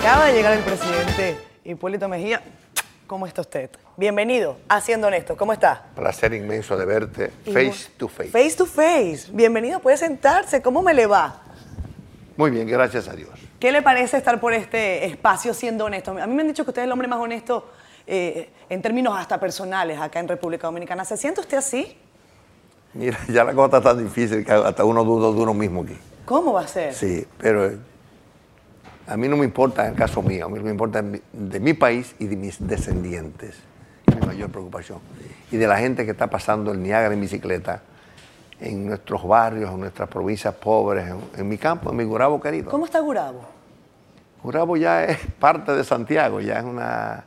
Acaba de llegar el presidente Hipólito Mejía. ¿Cómo está usted? Bienvenido a Siendo Honesto. ¿Cómo está? Placer inmenso de verte face to face. Face to face. Bienvenido, puede sentarse. ¿Cómo me le va? Muy bien, gracias a Dios. ¿Qué le parece estar por este espacio siendo honesto? A mí me han dicho que usted es el hombre más honesto eh, en términos hasta personales acá en República Dominicana. ¿Se siente usted así? Mira, ya la cosa está tan difícil que hasta uno duda de uno mismo aquí. ¿Cómo va a ser? Sí, pero a mí no me importa en el caso mío, a mí me importa de mi país y de mis descendientes. Es mi mayor preocupación. Y de la gente que está pasando el Niágara en bicicleta en nuestros barrios, en nuestras provincias pobres, en, en mi campo, en mi Gurabo querido. ¿Cómo está Gurabo? Gurabo ya es parte de Santiago, ya es una...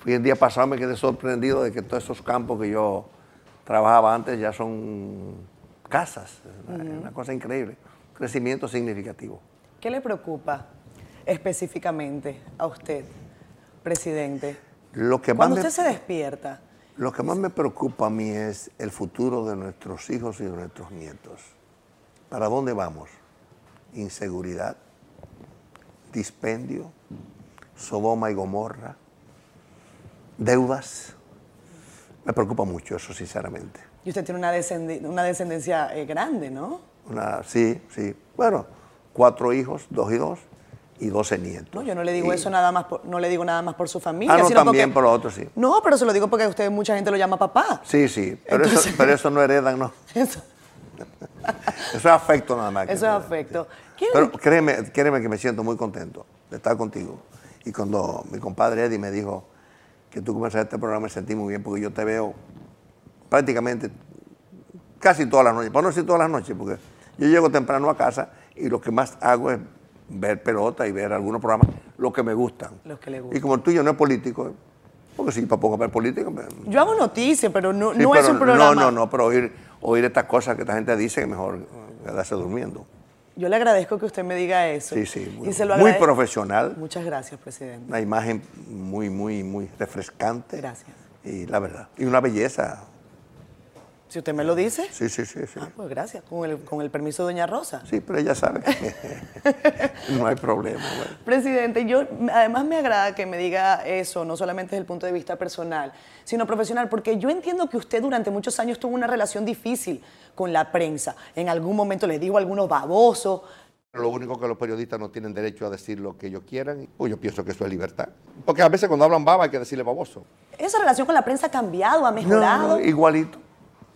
Fui el día pasado, me quedé sorprendido de que todos esos campos que yo trabajaba antes ya son casas. Es una, una cosa increíble, crecimiento significativo. ¿Qué le preocupa específicamente a usted, presidente? Lo que más Cuando me- usted se despierta, Lo que más me preocupa a mí es el futuro de nuestros hijos y de nuestros nietos. ¿Para dónde vamos? Inseguridad, dispendio, Sodoma y Gomorra, deudas. Me preocupa mucho eso, sinceramente. y usted tiene una, una descendencia eh, grande, ¿no? Una, sí, sí. Bueno, cuatro hijos, dos y dos, y doce nietos. No, yo no le digo Y- eso nada más, por- no le digo nada más por su familia. Ah, no, sino también porque- por los otros, sí. No, pero se lo digo porque usted mucha gente lo llama papá. Sí, sí, pero, Entonces- eso, pero eso no heredan, ¿no? Eso, Eso es afecto nada más. eso es afecto. ¿Quién- Pero créeme, créeme que me siento muy contento de estar contigo. Y cuando mi compadre Eddie me dijo que tú comenzaste este programa, me sentí muy bien porque yo te veo prácticamente casi todas las noches. Por no decir todas las noches, porque yo llego temprano a casa y lo que más hago es ver pelota y ver algunos programas, los que me gustan. Los que le Y gustan. como el tuyo no es político, porque si para poco ver político, me- Yo hago noticias, pero no, Sí, no es un programa. No, no, no, pero oír, oír estas cosas que esta gente dice que mejor quedarse durmiendo. Yo le agradezco que usted me diga eso. Sí, sí, muy, Y se lo muy profesional, Muchas gracias, presidente. una imagen muy, muy, muy refrescante. Gracias. Y la verdad, y una belleza. Si usted me lo dice, Sí, sí, sí, sí. ah, pues gracias. Con el, con el permiso de doña Rosa. Sí, pero ella sabe no hay problema. bueno. Presidente, yo además me agrada que me diga eso, no solamente desde el punto de vista personal, sino profesional, porque yo entiendo que usted durante muchos años tuvo una relación difícil con la prensa. En algún momento les dijo algunos babosos. Lo único que los periodistas no tienen derecho a decir lo que ellos quieran, pues yo pienso que eso es libertad. Porque a veces cuando hablan baba hay que decirle baboso. Esa relación con la prensa ha cambiado, ha No, mejorado. no, igualito.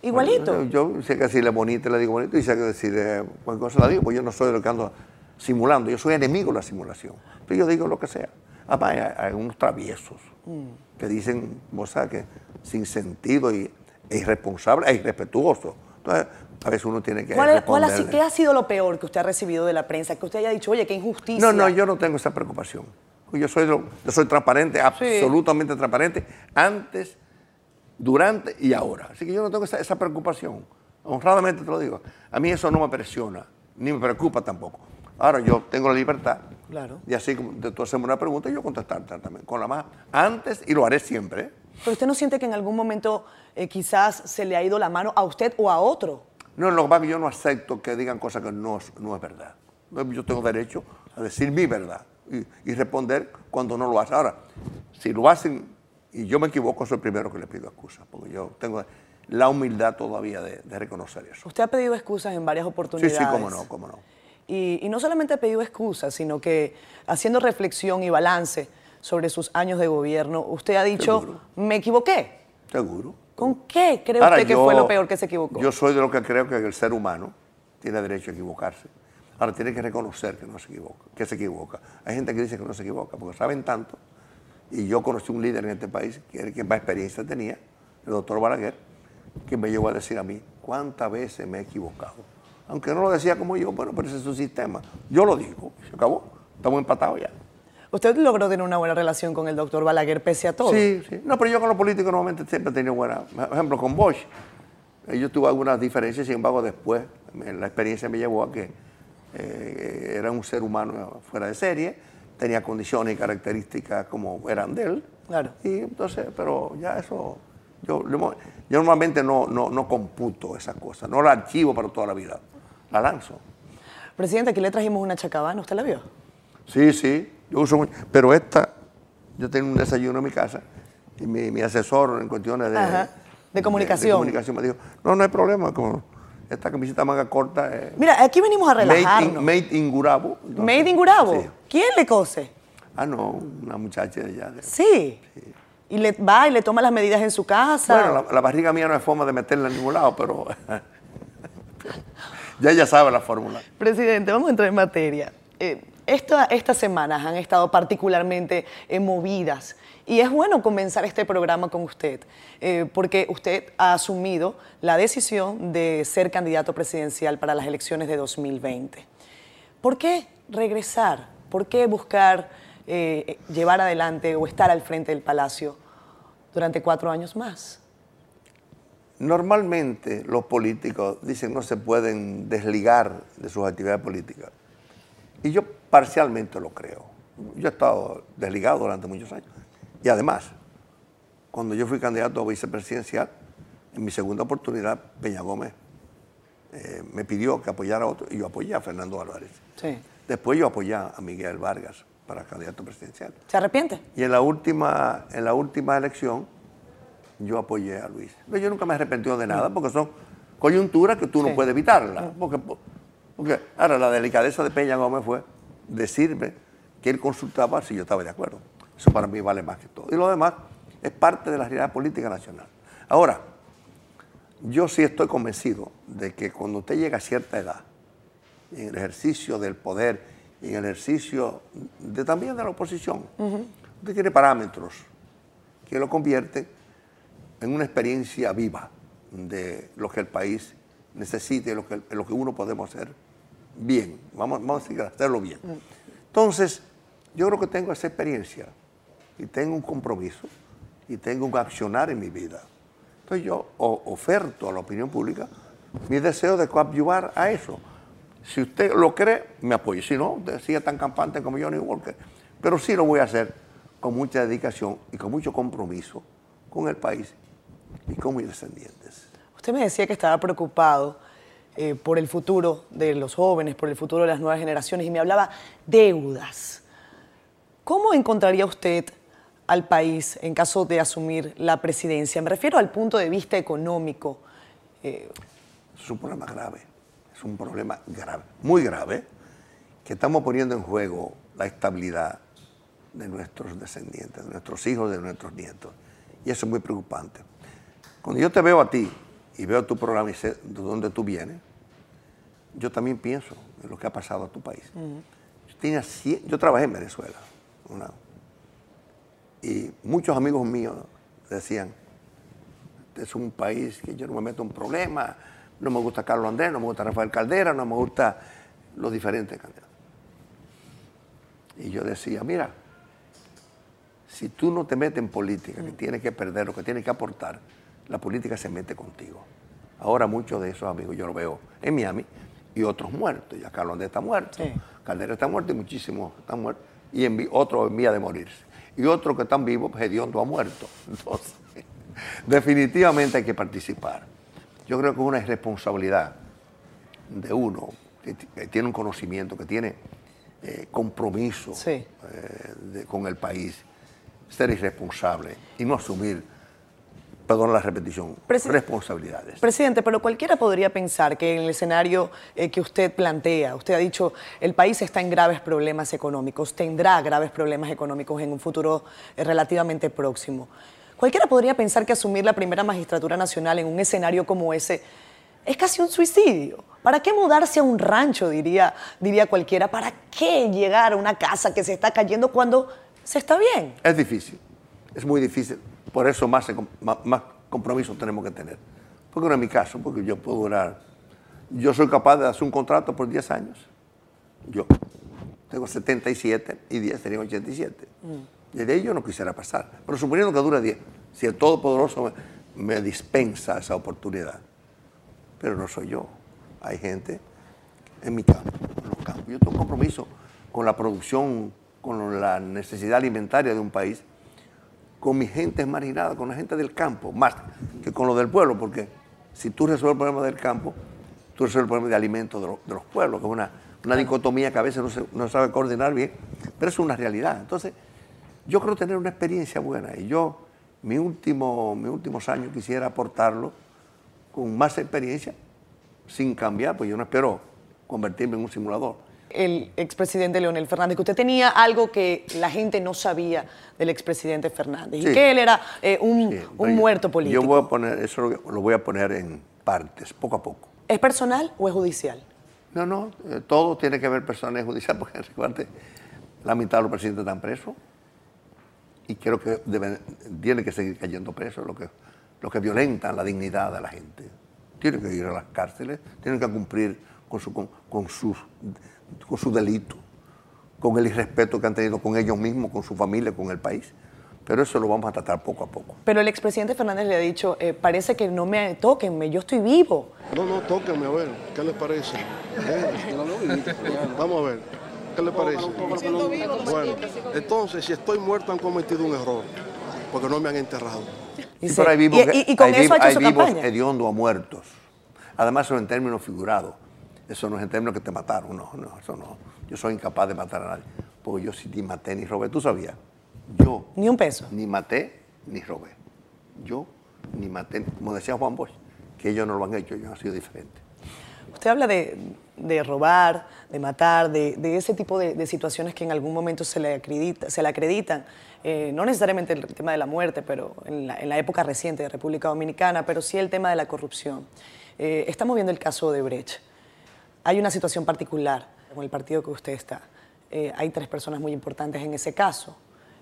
Igualito. Yo sé que decirle bonito, le digo bonito, y sé que decirle cualquier cosa la digo, pues yo no soy de lo que ando simulando, yo soy enemigo de la simulación. Pero yo digo lo que sea. Además, hay, hay unos traviesos que dicen cosas que sin sentido y, e irresponsable e irrespetuoso. Entonces, a veces uno tiene que ¿Cuál, cuál responderle. ¿Qué ha sido lo peor que usted ha recibido de la prensa? Que usted haya dicho, oye, qué injusticia. No, no, yo no tengo esa preocupación. Yo soy, yo soy transparente, absolutamente transparente, antes, durante y ahora. Así que yo no tengo esa, esa preocupación. Honradamente te lo digo. A mí eso no me presiona, ni me preocupa tampoco. Ahora yo tengo la libertad. Claro. Y así como tú haces una pregunta, yo contestarte también. Con la más antes y lo haré siempre. ¿eh? Pero usted no siente que en algún momento eh, quizás se le ha ido la mano a usted o a otro. No, lo que pasa es que yo no acepto que digan cosas que no, es- no es verdad. Yo tengo derecho a decir mi verdad y, y responder cuando no lo hacen. Ahora, si lo hacen y yo me equivoco, soy el primero que le pido excusas, porque yo tengo la humildad todavía de, de reconocer eso. Usted ha pedido excusas en varias Sí, oportunidades. sí, cómo no, cómo no. Y, y no solamente ha pedido excusas, sino que haciendo reflexión y balance sobre sus años de gobierno, usted ha dicho, Seguro. me equivoqué. Seguro. ¿Con qué cree Ahora, usted que yo- fue lo peor que se equivocó? Yo soy de los que creo que el ser humano tiene derecho a equivocarse. Ahora, tiene que reconocer que no se equivoca, que se equivoca. Hay gente que dice que no se equivoca, porque saben tanto. Y yo conocí un líder en este país, que era el que más experiencia tenía, el doctor Balaguer, que me llegó a decir a mí, ¿cuántas veces me he equivocado? Aunque no lo decía como yo, bueno, pero ese es su sistema. Yo lo digo, se acabó, estamos empatados ya. Usted logró tener una buena relación con el doctor Balaguer pese a todo. Sí, sí. No, pero yo con los políticos normalmente siempre he tenido buena. Por ejemplo, con Bosch, eh, yo tuve algunas diferencias, sin embargo, después la experiencia me llevó a que eh, era un ser humano fuera de serie, tenía condiciones y características como eran de él. Claro. Y entonces, pero ya eso, yo, yo normalmente no, no, no computo esas cosas, no la archivo para toda la vida, la lanzo. Presidente, aquí le trajimos una chacabana, ¿usted la vio? Sí, sí, Yo uso mucho, pero esta, yo tengo un desayuno en mi casa y mi, asesor en cuestiones de, de comunicación. comunicación me dijo, no, no hay problema con esta camiseta manga corta. Mira, aquí venimos a relajarnos. Made in, Gurabo. made in Gurabo. ¿Quién le cose? Ah, no, una muchacha de allá. Sí. Y le va y le toma las medidas en su casa. Bueno, la, barriga mía no es forma de meterla en ningún lado, pero ya ella sabe la fórmula. Presidente, vamos a entrar en materia. Eh, estas semanas han estado particularmente eh, movidas y es bueno comenzar este programa con usted, eh, porque usted ha asumido la decisión de ser candidato presidencial para las elecciones de 2020. ¿Por qué regresar? ¿Por qué buscar eh, llevar adelante o estar al frente del Palacio durante cuatro años más? Normalmente los políticos dicen no se pueden desligar de sus actividades políticas. Y yo parcialmente lo creo. Yo he estado desligado durante muchos años. Y además, cuando yo fui candidato a vicepresidencial, en mi segunda oportunidad, Peña Gómez eh, me pidió que apoyara a otro y yo apoyé a Fernando Álvarez. Después yo apoyé a Miguel Vargas para candidato presidencial. ¿Se arrepiente? Y en la última, en la última elección yo apoyé a Luis. Pero yo nunca me arrepentí de nada porque son coyunturas que tú no puedes evitarlas. Porque, porque ahora la delicadeza de Peña Gómez fue decirme que él consultaba si yo estaba de acuerdo. Eso para mí vale más que todo. Y lo demás es parte de la realidad política nacional. Ahora, yo sí estoy convencido de que cuando usted llega a cierta edad, en el ejercicio del poder en el ejercicio de, también de la oposición, usted tiene parámetros que lo convierten en una experiencia viva de lo que el país necesita y lo que, lo que uno podemos hacer bien. Vamos, vamos a hacerlo bien. Entonces, yo creo que tengo esa experiencia y tengo un compromiso y tengo un accionar en mi vida. Entonces yo oferto a la opinión pública mi deseo de coadyuvar a eso. Si usted lo cree, me apoye. Si no, usted sigue tan campante como Johnny Walker. Pero sí lo voy a hacer con mucha dedicación y con mucho compromiso con el país y con mis descendientes. Usted me decía que estaba preocupado eh, por el futuro de los jóvenes, por el futuro de las nuevas generaciones y me hablaba deudas. ¿Cómo encontraría usted al país en caso de asumir la presidencia? Me refiero al punto de vista económico. Eh, es un problema grave, es un problema grave, muy grave, que estamos poniendo en juego la estabilidad de nuestros descendientes, de nuestros hijos, de nuestros nietos. Y eso es muy preocupante. Cuando yo te veo a ti y veo tu programa y sé de dónde tú vienes, yo también pienso en lo que ha pasado a tu país. yo, yo trabajé en Venezuela. Una, y muchos amigos míos decían, este es un país que yo no me meto en problemas, no me gusta Carlos Andrés, no me gusta Rafael Caldera, no me gusta los diferentes candidatos. Y yo decía, mira, si tú no te metes en política, que tienes que perder, lo que tienes que aportar, la política se mete contigo. Ahora muchos de esos amigos yo lo veo en Miami y otros muertos. Ya Carlos Andrés está muerto, Caldera está muerto y muchísimos están muertos. Y en, otros en vía de morirse y otros que están vivos, Hediondo ha muerto. Entonces, definitivamente hay que participar. Yo creo que es una irresponsabilidad de uno que, tiene un conocimiento, que tiene eh, compromiso eh, con el país, ser irresponsable y no asumir perdón la repetición, responsabilidades. Presidente, pero cualquiera podría pensar que en el escenario eh, que usted plantea, usted ha dicho, el país está en graves problemas económicos, tendrá graves problemas económicos en un futuro eh, relativamente próximo. Cualquiera podría pensar que asumir la primera magistratura nacional en un escenario como ese es casi un suicidio. ¿Para qué mudarse a un rancho, diría, diría cualquiera? ¿Para qué llegar a una casa que se está cayendo cuando se está bien? Es difícil, es muy difícil por eso más, más, compromiso tenemos que tener. Porque no es mi caso, porque yo puedo durar. Yo soy capaz de hacer un contrato por 10 años. Yo tengo 77 y 10 serían 87. Y de ello no quisiera pasar. Pero suponiendo que dure 10, si el Todopoderoso me, dispensa esa oportunidad. Pero no soy yo. Hay gente en mi campo, en los campos. Yo tengo un compromiso con la producción, con la necesidad alimentaria de un país con mi gente marginada, con la gente del campo, más que con lo del pueblo, porque si tú resuelves el problema del campo, tú resuelves el problema de alimentos de, los pueblos, que es una, una dicotomía que a veces no se no sabe coordinar bien, pero es una realidad. Entonces, yo creo tener una experiencia buena y yo, mi último, mis últimos años quisiera aportarlo con más experiencia, sin cambiar, pues yo no espero convertirme en un simulador. El expresidente Leonel Fernández, que usted tenía algo que la gente no sabía del expresidente Fernández, Sí. y que él era eh, un, Sí, muerto político. Yo voy a poner, eso lo, lo voy a poner en partes, poco a poco. ¿Es personal o es judicial? No, no, eh, todo tiene que ver personas judiciales, porque recuerde, la mitad de los presidentes están presos y creo que deben, tienen que seguir cayendo presos, lo que, lo que violentan la dignidad de la gente. Tienen que ir a las cárceles, tienen que cumplir con su, con, con sus, con su delito, con el irrespeto que han tenido con ellos mismos, con su familia, con el país. Pero eso lo vamos a tratar poco a poco. Pero el expresidente Fernández le ha dicho, eh, parece que no me toquenme, yo estoy vivo. No, no, tóquenme a ver, ¿qué les parece? ¿Eh? Vamos a ver, ¿qué les parece? Bueno, entonces, si estoy muerto han cometido un error, porque no me han enterrado. Dice, pero hay vivos, y, y- y con hay eso vivos hediondos o muertos. Además, son en términos figurados. Eso no es en términos que te mataron, no, no, eso no. Yo soy incapaz de matar a nadie. Porque yo sí ni maté ni robé. ¿Tú sabías? Yo Ni un peso. ni maté ni robé. Yo ni maté, como decía Juan Bosch, que ellos no lo han hecho, ellos han sido diferentes. Usted habla de, de robar, de matar, de, ese tipo de, situaciones que en algún momento se le, acredita, se le acreditan. Eh, no necesariamente el tema de la muerte, pero en la, en la época reciente de República Dominicana, pero sí el tema de la corrupción. Eh, estamos viendo el caso de Brecht. Hay una situación particular con el partido que usted está. Eh, hay tres personas muy importantes en ese caso.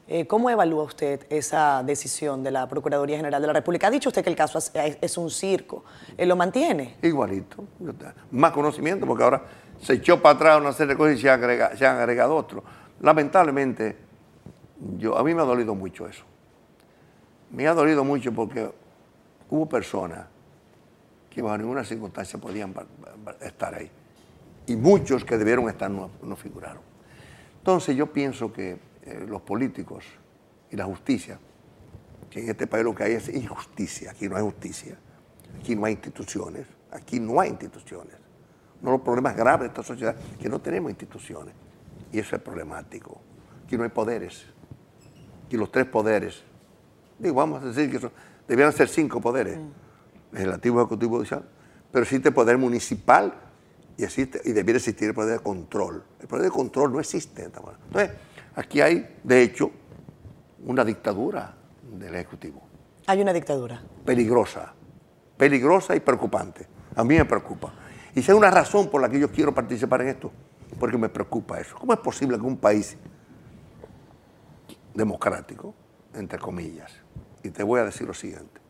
Eh, ¿Cómo evalúa usted esa decisión de la Procuraduría General de la República? Ha dicho usted que el caso es, un circo. Eh, ¿Lo mantiene? Igualito. Más conocimiento, porque ahora se echó para atrás una serie de cosas y se, han agregado otros. Lamentablemente, yo, a mí me ha dolido mucho eso. Me ha dolido mucho porque hubo personas que bajo ninguna circunstancia podían estar ahí. Y muchos que debieron estar no figuraron. Entonces yo pienso que eh, los políticos y la justicia, que en este país lo que hay es injusticia, aquí no hay justicia, aquí no hay instituciones, aquí no hay instituciones. Uno de los problemas graves de esta sociedad es que no tenemos instituciones. Y eso es problemático. Aquí no hay poderes. Aquí los tres poderes, digo, vamos a decir que son, debieran ser cinco poderes, legislativo, ejecutivo, judicial, pero existe el poder municipal y, existe, y debiera existir el poder de control. El poder de control no existe. en esta manera. Entonces, aquí hay, de hecho, una dictadura del Ejecutivo Hay una dictadura. peligrosa, peligrosa y preocupante. A mí me preocupa. Y si hay una razón por la que yo quiero participar en esto, porque me preocupa eso. ¿Cómo es posible que un país democrático, entre comillas, y te voy a decir lo siguiente,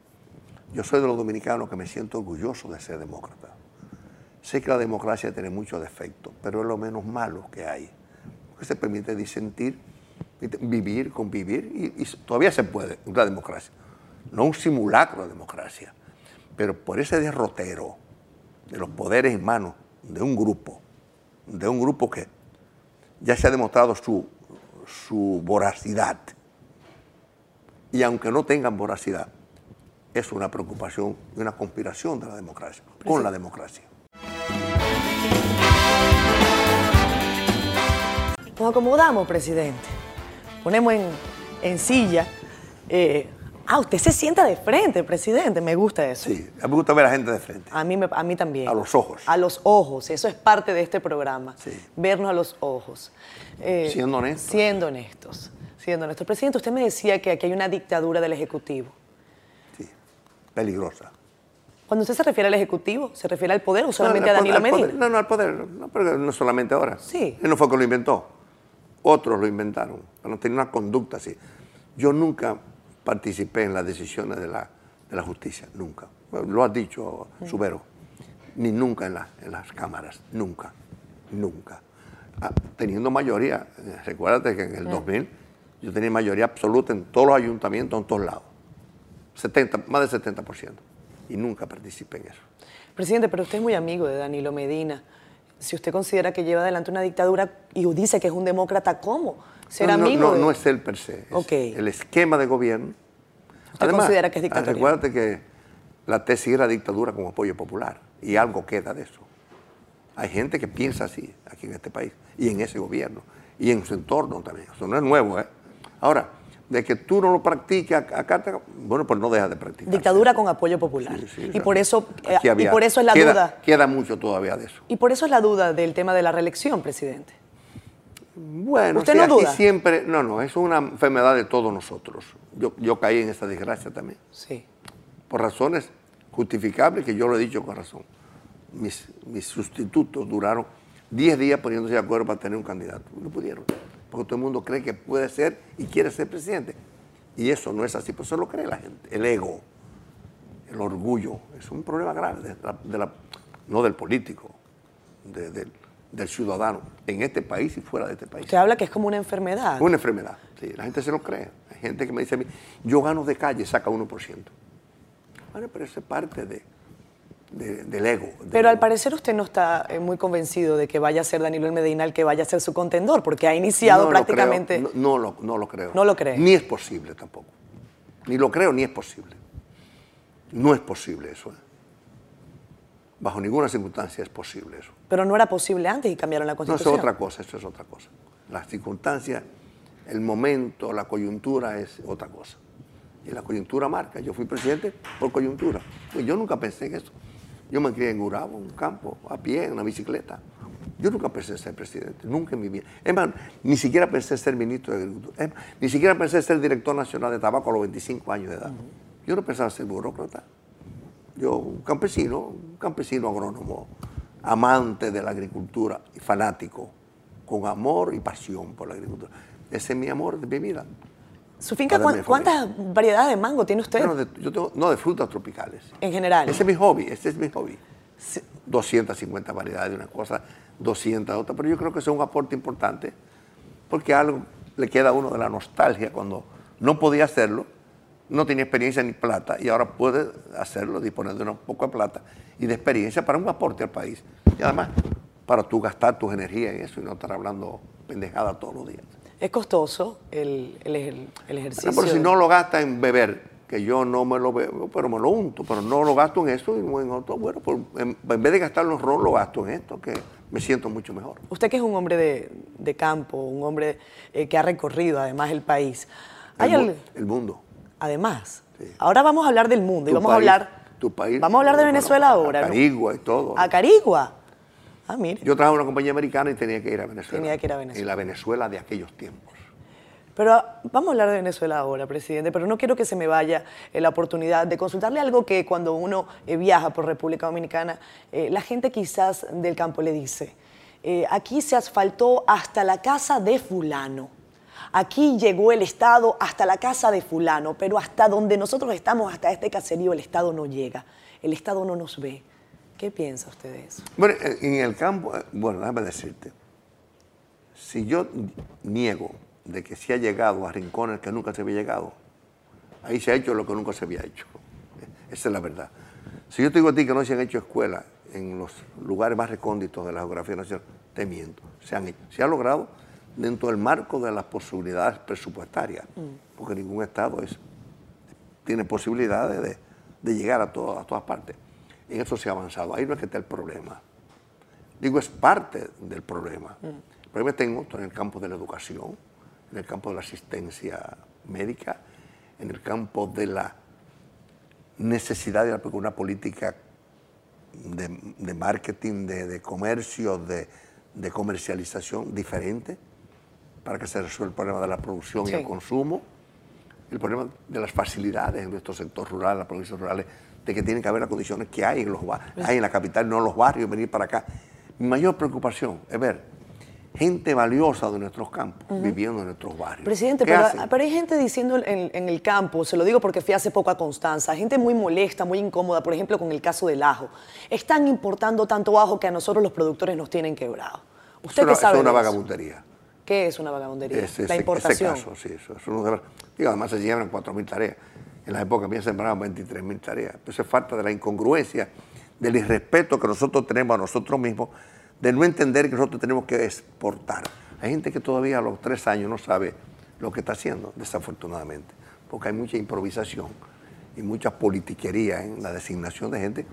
yo soy de los dominicanos que me siento orgulloso de ser demócrata. Sé que la democracia tiene muchos defectos, pero es lo menos malo que hay. Porque se permite disentir, vivir, convivir, y, y todavía se puede, una democracia. No un simulacro de democracia, pero por ese derrotero de los poderes en manos de un grupo, de un grupo que ya se ha demostrado su, su voracidad. Y aunque no tengan voracidad, es una preocupación y una conspiración de la democracia, con la democracia. Nos acomodamos, presidente. Ponemos en, en silla. eh, ah, usted se sienta de frente, presidente. Me gusta eso. Sí, a mí me gusta ver a la gente de frente. A mí, me- a mí también. A los ojos. A los ojos. Eso es parte de este programa. Sí. Vernos a los ojos. Eh, Siendo honestos. Siendo honestos. Siendo honestos. Presidente, usted me decía que aquí hay una dictadura del Ejecutivo. Sí, peligrosa. Cuando usted se refiere al Ejecutivo, ¿se refiere al poder o solamente No, a Danilo poder- Medina? no, no, al poder, no, pero no solamente ahora. Sí. Él no fue que lo inventó. Otros lo inventaron. No tenía una conducta así. Yo nunca participé en las decisiones de la, de la justicia, nunca. Lo has dicho, Subero. Ni nunca en, la- en las cámaras, nunca, nunca. Ah, teniendo mayoría, eh, recuérdate que en el 2000 yo tenía mayoría absoluta en todos los ayuntamientos, en todos lados. 70, más del 70%. Y nunca participé en eso. Presidente, pero usted es muy amigo de Danilo Medina. Si usted considera que lleva adelante una dictadura y dice que es un demócrata, ¿cómo? ¿Ser no, no, amigo? No, de- no es él per se. es Ok. el esquema de gobierno. ¿Usted considera que es dictatorial? Recuérdate que la tesis era dictadura con apoyo popular y algo queda de eso. Hay gente que piensa así aquí en este país y en ese gobierno y en su entorno también. Eso no es nuevo, ¿eh? Ahora, de que tú no lo practiques acá, bueno, pues no dejas de practicar. Dictadura con apoyo popular. y, por eso, eh, y por eso es la duda. Queda mucho todavía de eso. Y por eso es la duda del tema de la reelección, presidente. Bueno, ¿Usted no duda? siempre, no, no, es una enfermedad de todos nosotros. Yo, yo caí en esa desgracia también. Sí. Por razones justificables que yo lo he dicho con razón. Mis, mis sustitutos duraron 10 días poniéndose de acuerdo para tener un candidato. No pudieron porque todo el mundo cree que puede ser y quiere ser presidente. Y eso no es así, pues eso lo cree la gente. El ego, el orgullo, es un problema grave, de la, no del político, del ciudadano, en este país y fuera de este país. Usted habla que es como una enfermedad. Una enfermedad, sí, la gente se lo cree. Hay gente que me dice a mí, yo gano de calle, saca 1%. Bueno, pero eso es parte de, del ego. Pero al parecer usted no está eh, muy convencido de que vaya a ser Danilo el Medina el que vaya a ser su contendor, porque ha iniciado prácticamente... No, lo, no, lo, creo. No lo cree. Ni es posible tampoco. Ni lo creo ni es posible. No es posible eso. ¿eh? Bajo ninguna circunstancia es posible eso. Pero no era posible antes y cambiaron la Constitución. No, eso es otra cosa, eso es otra cosa. Las circunstancias, el momento, la coyuntura es otra cosa. Y la coyuntura marca. Yo fui presidente por coyuntura. Pues yo nunca pensé en eso. Yo me crié en Gurabo, un campo, a pie, en una bicicleta. Yo nunca pensé ser presidente, nunca en mi vida. Es más, ni siquiera pensé ser ministro de Agricultura. ni siquiera pensé ser director nacional de tabaco a los 25 años de edad. Yo no pensaba ser burócrata. Yo, un campesino, un campesino agrónomo, amante de la agricultura y fanático, con amor y pasión por la agricultura. Ese es mi amor de mi vida. ¿Su finca cuántas variedades de mango tiene usted? de, yo tengo, no, de frutas tropicales. En general. Ese es mi hobby, ese es mi hobby. 250 variedades de una cosa, 200 de otra, pero yo creo que es un aporte importante porque algo le queda a uno de la nostalgia cuando no podía hacerlo, no tenía experiencia ni plata y ahora puede hacerlo, disponer de un poco de plata y de experiencia para un aporte al país. Y además, para tú gastar tus energías en eso y no estar hablando pendejada todos los días. Es costoso el, el, ejercicio. Pero si no lo gasta en beber, que yo no me lo bebo, pero me lo unto, pero no lo gasto en eso y en otro, bueno, pues, en, vez de gastarlo en ron, lo gasto en esto, que me siento mucho mejor. Usted que es un hombre de, campo, un hombre eh, que ha recorrido además el país. El, el mundo. Además. Ahora vamos a hablar del mundo y vamos a hablar... Tu país. Vamos a hablar de Venezuela ahora. A Carigua y todo. A Carigua. Ah, Yo trabajaba en una compañía americana y tenía que ir a Venezuela. Tenía que ir a Venezuela. En la Venezuela de aquellos tiempos. Pero ah, vamos a hablar de Venezuela ahora, presidente, pero no quiero que se me vaya eh, la oportunidad de consultarle algo que cuando uno eh, viaja por República Dominicana, eh, la gente quizás del campo le dice, aquí se asfaltó hasta la casa de fulano. Aquí llegó el Estado hasta la casa de fulano, pero hasta donde nosotros estamos, hasta este caserío, el Estado no llega. El Estado no nos ve. ¿Qué piensa usted de eso? Bueno, en el campo, eh, bueno, déjame decirte, si yo niego de que se ha llegado a rincones que nunca se había llegado, ahí se ha hecho lo que nunca se había hecho. Esa es la verdad. Si yo te digo a ti que no se han hecho escuelas en los lugares más recónditos de la geografía nacional, te miento. Se han hecho. Se ha logrado dentro del marco de las posibilidades presupuestarias, mm. porque ningún Estado es, tiene posibilidades de, de llegar a, todo, a todas partes. En eso se ha avanzado. Ahí no es que esté el problema. Digo, es parte del problema. Mm. El problema está en, el campo de la educación, en el campo de la asistencia médica, en el campo de la necesidad de una política de, marketing, de, comercio, de, comercialización diferente para que se resuelva el problema de la producción y el consumo, el problema de las facilidades en nuestro sector rural, las provincias rurales, de que tienen que haber las condiciones que hay en, los, hay en la capital, no en los barrios, venir para acá. Mi mayor preocupación es ver gente valiosa de nuestros campos viviendo en nuestros barrios. Presidente, pero, hay gente diciendo en, el campo, se lo digo porque fui hace poco a Constanza, gente muy molesta, muy incómoda, por ejemplo, con el caso del ajo. Están importando tanto ajo que a nosotros los productores nos tienen quebrados. ¿Usted qué sabe? Es una vagabundería. ¿Qué es una vagabundería? la importación. Ese caso, sí, eso, es digo, además se llevan 4.000 tareas en la época había sembrado 23 mil tareas. Eso es falta de la incongruencia, del irrespeto que nosotros tenemos a nosotros mismos, de no entender que nosotros tenemos que exportar. Hay gente que todavía a los tres años no sabe lo que está haciendo, desafortunadamente, porque hay mucha improvisación y mucha politiquería en la designación de gente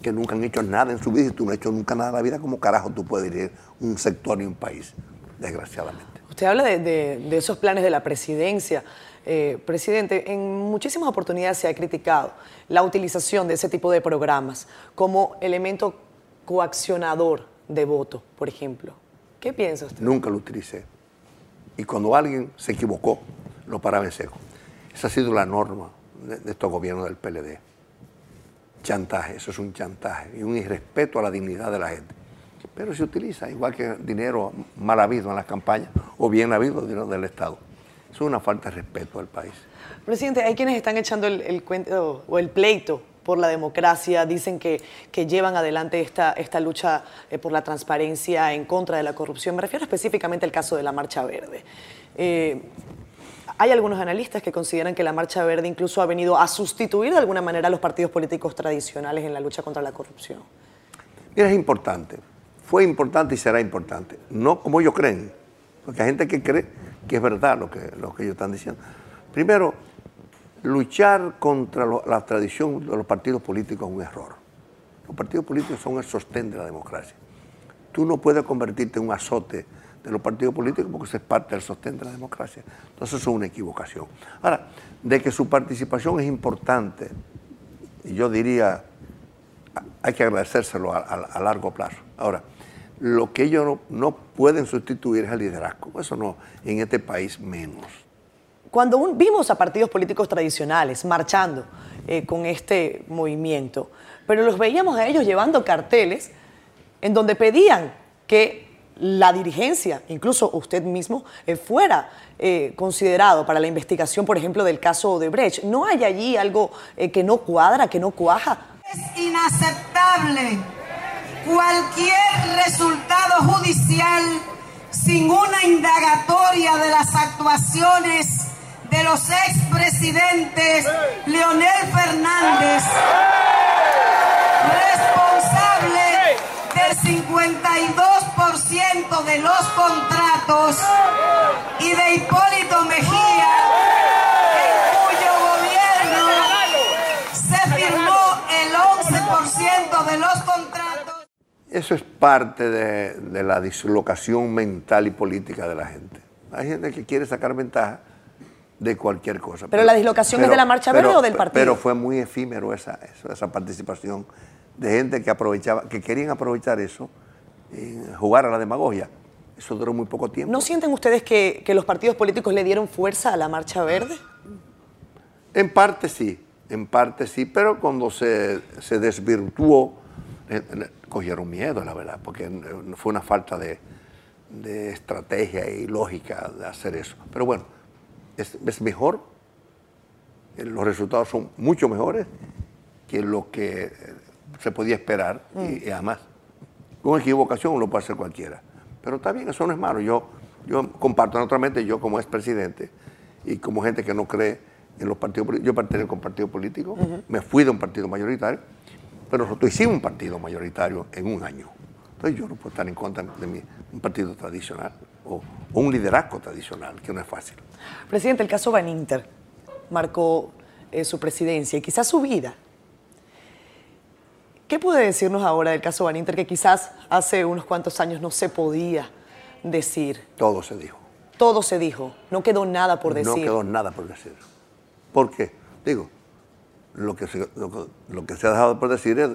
que nunca han hecho nada en su vida y tú no has hecho nunca nada en la vida, ¿cómo carajo tú puedes dirigir un sector y un país? Desgraciadamente. Usted habla de, esos planes de la presidencia. Eh, presidente, en muchísimas oportunidades se ha criticado la utilización de ese tipo de programas como elemento coaccionador de voto, por ejemplo. ¿Qué piensa usted? Nunca lo utilicé. Y cuando alguien se equivocó, lo paraba en seco. Esa ha sido la norma de, estos gobiernos del PLD chantaje, eso es un chantaje y un irrespeto a la dignidad de la gente. Pero se utiliza, igual que dinero mal habido en las campañas o bien habido dinero del Estado. Es una falta de respeto al país. Presidente, hay quienes están echando el, cuento o el pleito por la democracia, dicen que, que llevan adelante esta, esta lucha eh, por la transparencia en contra de la corrupción. Me refiero específicamente al caso de la Marcha Verde. Eh, hay algunos analistas que consideran que la Marcha Verde incluso ha venido a sustituir de alguna manera a los partidos políticos tradicionales en la lucha contra la corrupción. Mira, es importante. Fue importante y será importante. No como ellos creen, porque hay gente que cree que es verdad lo que, lo que ellos están diciendo. Primero, luchar contra la tradición de los partidos políticos es un error. Los partidos políticos son el sostén de la democracia. Tú no puedes convertirte en un azote de los partidos políticos porque eso es parte del sostén de la democracia. Entonces eso es una equivocación. Ahora, de que su participación es importante, y yo diría, hay que agradecérselo a, largo plazo. Ahora, lo que ellos no, pueden sustituir es el liderazgo. Eso no, en este país menos. Cuando vimos a partidos políticos tradicionales marchando eh, con este movimiento, pero los veíamos a ellos llevando carteles en donde pedían que la dirigencia, incluso usted mismo, eh, fuera eh, considerado para la investigación, por ejemplo, del caso de Brecht. ¿No hay allí algo eh, que no cuadra, que no cuaja? Es inaceptable cualquier resultado judicial sin una indagatoria de las actuaciones de los expresidentes Leonel Fernández, responsable del 52% de los contratos y de Hipólito Mejía, en cuyo gobierno se firmó el 11% de los contratos. Eso es parte de, la dislocación mental y política de la gente. Hay gente que quiere sacar ventaja de cualquier cosa. ¿Pero, la dislocación es de la Marcha Verde o del partido? Pero fue muy efímero esa, esa participación de gente que aprovechaba, que querían aprovechar eso, y jugar a la demagogia. Eso duró muy poco tiempo. ¿No sienten ustedes que, los partidos políticos le dieron fuerza a la Marcha Verde? En parte sí, en parte sí, pero cuando se, desvirtuó, eh, eh, cogieron miedo, la verdad, porque fue una falta de, estrategia y lógica de hacer eso. Pero bueno, es, es mejor, eh, los resultados son mucho mejores que lo que se podía esperar y, además con equivocación lo puede hacer cualquiera. Pero está bien, eso no es malo. Yo, yo comparto naturalmente, yo como expresidente y como gente que no cree en los partidos políticos, yo pertenezco a un partido político, me fui de un partido mayoritario, pero nosotros hicimos un partido mayoritario en un año. Entonces yo no puedo estar en contra de un partido tradicional o, un liderazgo tradicional, que no es fácil. Presidente, el caso Van Inter marcó eh, su presidencia y quizás su vida. ¿Qué puede decirnos ahora del caso Van Inter que quizás hace unos cuantos años no se podía decir? Todo se dijo. Todo se dijo. No quedó nada por decir. No quedó nada por decir. ¿Por qué? Digo, lo que se, lo, que se ha dejado por decir es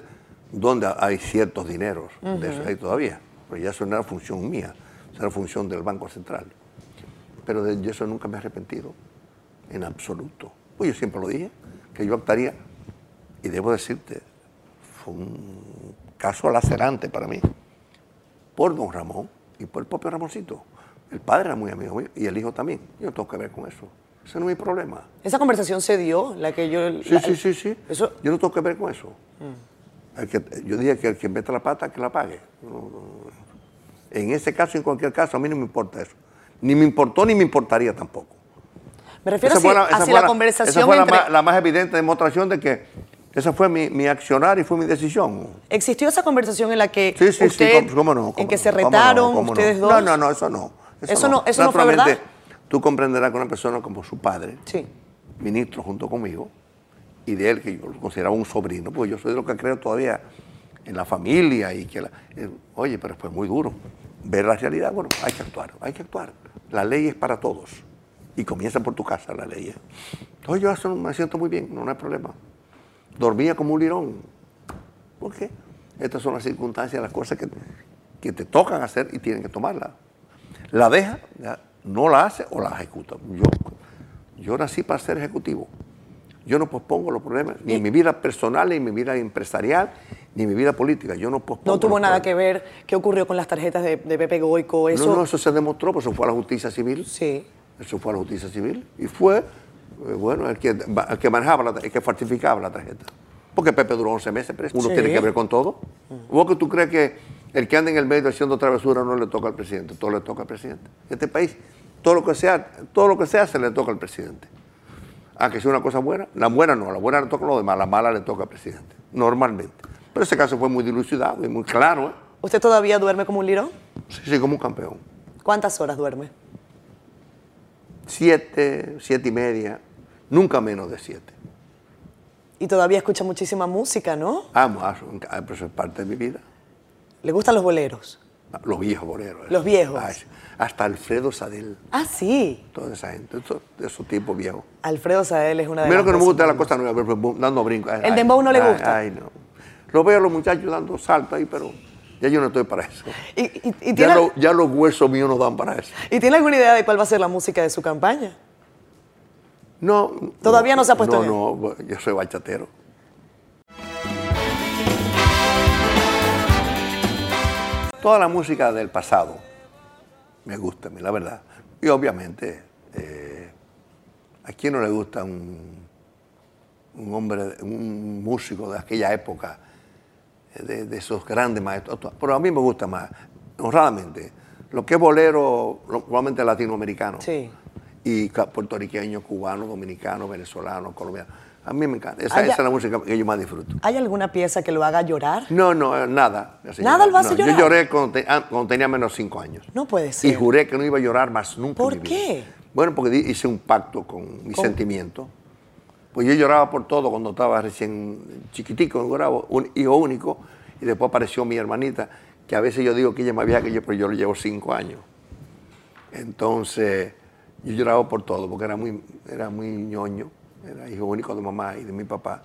dónde hay ciertos dineros de eso ahí todavía. Pero ya eso no era función mía, eso era función del Banco Central. Pero de eso nunca me he arrepentido, en absoluto. Pues yo siempre lo dije, que yo actuaría, y debo decirte, fue un caso lacerante para mí, por don Ramón y por el propio Ramoncito. El padre era muy amigo mío y el hijo también. Yo no tengo que ver con eso. Ese no es mi problema. ¿Esa conversación se dio? La que yo, sí, sí, sí, sí. Eso... Yo no tengo que ver con eso. Mm. que, yo dije que el que meta la pata, que la pague. En ese caso, en cualquier caso, a mí no me importa eso. Ni me importó ni me importaría tampoco. Me refiero a hacia, la, conversación esa fue la, más, evidente demostración de que esa fue mi, accionar y fue mi decisión. ¿Existió esa conversación en la que sí, sí, sí, cómo, no, en que se retaron ustedes dos? No, no, no, eso no. Eso, no, eso no fue verdad. Tú comprenderás que una persona como su padre, ministro junto conmigo, y de él, que yo lo consideraba un sobrino, porque yo soy de lo que creo todavía en la familia y que la, eh, oye, pero fue muy duro. Ver la realidad, bueno, hay que actuar, hay que actuar. La ley es para todos. Y comienza por tu casa la ley. ¿eh? Entonces yo eso me siento muy bien, no, hay problema. Dormía como un lirón. ¿Por qué? Estas son las circunstancias, las cosas que, que te tocan hacer y tienen que tomarla. La deja, no la hace o la ejecuta. Yo, yo nací para ser ejecutivo. Yo no pospongo los problemas, ni en mi vida personal, ni en mi vida empresarial, ni en mi vida política. Yo no pospongo. No tuvo nada que ver qué ocurrió con las tarjetas de, Pepe Goico. Eso... No, no, eso se demostró, pues eso fue a la justicia civil. Sí. Eso fue a la justicia civil. Y fue, eh, bueno, el que, el que manejaba, el que falsificaba la tarjeta. Porque Pepe duró 11 meses preso. Uno tiene que ver con todo. ¿Vos que tú crees que el que anda en el medio haciendo travesura no le toca al presidente? Todo le toca al presidente. Este país, todo lo que sea, todo lo que se hace le toca al presidente. Ah, que sea una cosa buena. La buena no, la buena le toca a los demás, la mala le toca al presidente, normalmente. Pero ese caso fue muy dilucidado y muy claro. ¿eh? ¿Usted todavía duerme como un lirón? Sí, sí, como un campeón. ¿Cuántas horas duerme? Siete, siete y media, nunca menos de siete. Y todavía escucha muchísima música, ¿no? Ah, pero eso es parte de mi vida. ¿Le gustan los boleros? Los viejos boleros. Los viejos. hasta Alfredo Sadel. Ah, sí. Toda esa gente, de esos tipos viejos. Alfredo Sadel es una de Menos que no me gusta la cosa nueva, dando brinco. ¿El dembow no le gusta? Ay, no. Lo veo a los muchachos dando salto ahí, pero ya yo no estoy para eso. ¿Y, ya, los huesos míos no dan para eso. ¿Y tiene alguna idea de cuál va a ser la música de su campaña? No. ¿Todavía no, se ha puesto No, no, yo soy bachatero. Toda la música del pasado me gusta a mí, la verdad. Y obviamente, eh, ¿a quién no le gusta un, un, hombre, un músico de aquella época, eh, de, esos grandes maestros? Pero a mí me gusta más, honradamente, lo que es bolero, probablemente latinoamericano. Sí. Y puertorriqueño, cubano, dominicano, venezolano, colombiano a mí me encanta. Esa, es la música que yo más disfruto. ¿Hay alguna pieza que lo haga llorar? No, no, nada. ¿Nada lo hace llorar? Yo lloré ah, cuando, tenía menos cinco años. No puede ser. Y juré que no iba a llorar más nunca. ¿Por qué? Bueno, porque hice un pacto con mi sentimiento. Pues yo lloraba por todo cuando estaba recién chiquitico, un hijo único, y después apareció mi hermanita, que a veces yo digo que ella más vieja que yo, pero yo le llevo cinco años. Entonces, yo lloraba por todo, porque era muy, era muy ñoño era hijo único de mamá y de mi papá,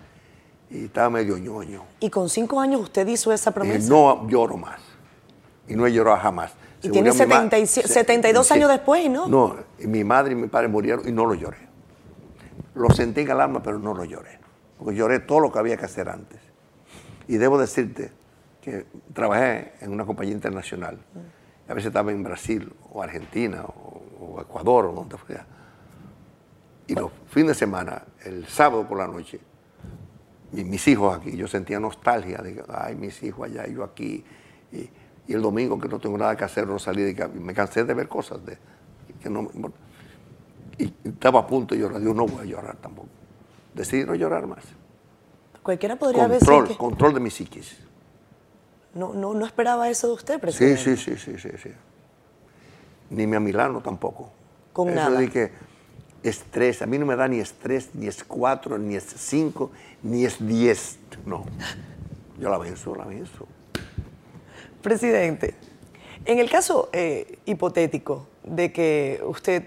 y estaba medio ñoño. ¿Y con cinco años usted hizo esa promesa? no lloro más, y no he llorado jamás. Y tiene 72 años después, ¿no? No, mi madre y mi padre murieron y no lo lloré. Lo sentí en el alma, pero no lo lloré. Porque lloré todo lo que había que hacer antes. Y debo decirte que trabajé en una compañía internacional. A veces estaba en Brasil, o Argentina, o, Ecuador, o donde fuera y los fines de semana, el sábado por la noche, y mis hijos aquí, yo sentía nostalgia de, ay, mis hijos allá, y yo aquí. Y, el domingo que no tengo nada que hacer, no salí de me cansé de ver cosas de, que no y, estaba a punto de llorar, yo no voy a llorar tampoco. Decidí no llorar más. Cualquiera podría control, que... Control de mi psiquis. No, no, no esperaba eso de usted, presidente. Sí, sí, sí, sí, sí. Ni mi a Milano tampoco. Con nada. De que, estrés. A mí no me da ni estrés, ni es cuatro, ni es cinco, ni es diez. No. Yo la venzo, la venzo. Presidente, en el caso eh, hipotético de que usted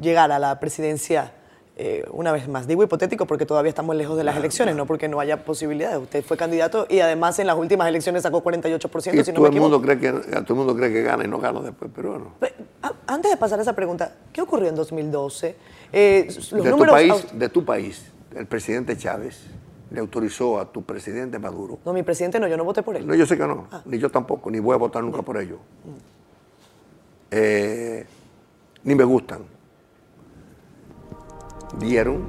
llegara a la presidencia eh, una vez más, digo hipotético porque todavía estamos lejos de las elecciones, no porque no haya posibilidades. Usted fue candidato y además en las últimas elecciones sacó 48%. si no todo, el mundo cree que, todo el mundo cree que gana y no gana después, pero bueno. Antes de pasar a esa pregunta, ¿qué ocurrió en 2012? Eh, los de, tu país, de tu país, el presidente Chávez le autorizó a tu presidente Maduro. No, mi presidente no, yo no voté por él. No, yo sé que no, ah. ni yo tampoco, ni voy a votar nunca por ellos. Eh, ni me gustan. Dieron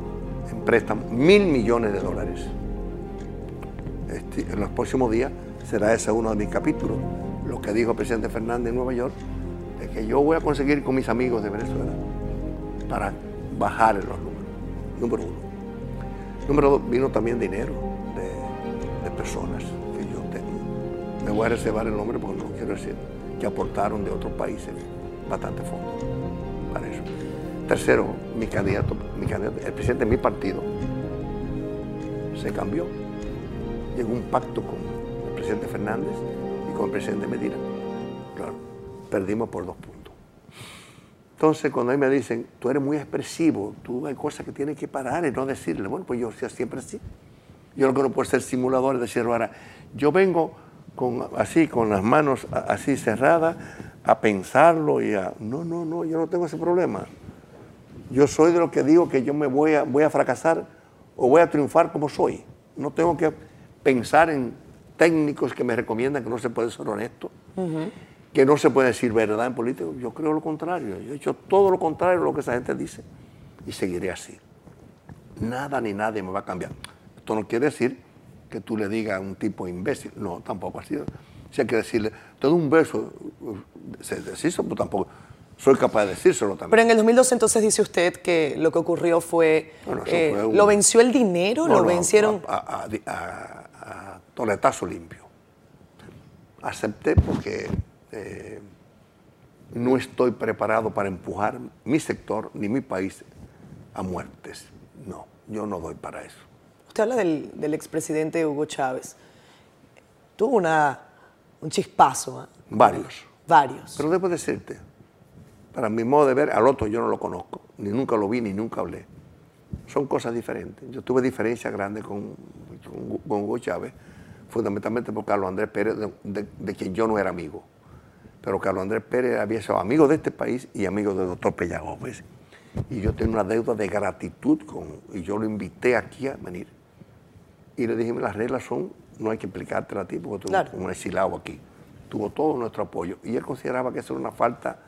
en préstamo mil millones de dólares. Este, en los próximos días será ese uno de mis capítulos. Lo que dijo el presidente Fernández en Nueva York, de que yo voy a conseguir con mis amigos de Venezuela para bajar los números. Número uno. Número dos, vino también dinero de, personas que yo tengo. Me voy a reservar el nombre porque no quiero decir que aportaron de otros países bastante fondos para eso. Tercero, mi candidato, mi candidato, el presidente de mi partido se cambió. Llegó un pacto con el presidente Fernández y con el presidente Medina. Claro, perdimos por dos puntos. Entonces, cuando a mí me dicen, tú eres muy expresivo, tú hay cosas que tienes que parar y no decirle, bueno, pues yo siempre así. Yo lo que no puedo ser simulador es decir, ahora, yo vengo con, así, con las manos así cerradas, a pensarlo y a... No, no, no, yo no tengo ese problema. Yo soy de los que digo que yo me voy a, voy a fracasar o voy a triunfar como soy. No tengo que pensar en técnicos que me recomiendan que no se puede ser honesto, que no se puede decir verdad en política. Yo creo lo contrario. Yo he hecho todo lo contrario de lo que esa gente dice y seguiré así. Nada ni nadie me va a cambiar. Esto no quiere decir que tú le digas a un tipo imbécil. No, tampoco así. Si hay que decirle, todo un beso, se deshizo, pues tampoco soy capaz de decírselo también. Pero en el 2012 entonces dice usted que lo que ocurrió fue, eh, ¿lo venció el dinero? ¿Lo vencieron? A, a, toletazo limpio. Acepté porque eh, no estoy preparado para empujar mi sector ni mi país a muertes. No, yo no doy para eso. Usted habla del, del expresidente Hugo Chávez. Tuvo una, un chispazo. ¿eh? Varios. Varios. Pero debo decirte, para mi modo de ver, al otro yo no lo conozco, ni nunca lo vi, ni nunca hablé. Son cosas diferentes. Yo tuve diferencias grandes con, con, Hugo Chávez, fundamentalmente por Carlos Andrés Pérez, de, quien yo no era amigo. Pero Carlos Andrés Pérez había sido amigo de este país y amigo del doctor Pella Gómez. Y yo tengo una deuda de gratitud con, y yo lo invité aquí a venir. Y le dije, las reglas son, no hay que explicarte a ti porque tú eres un exilado aquí. Tuvo todo nuestro apoyo. Y él consideraba que eso era una falta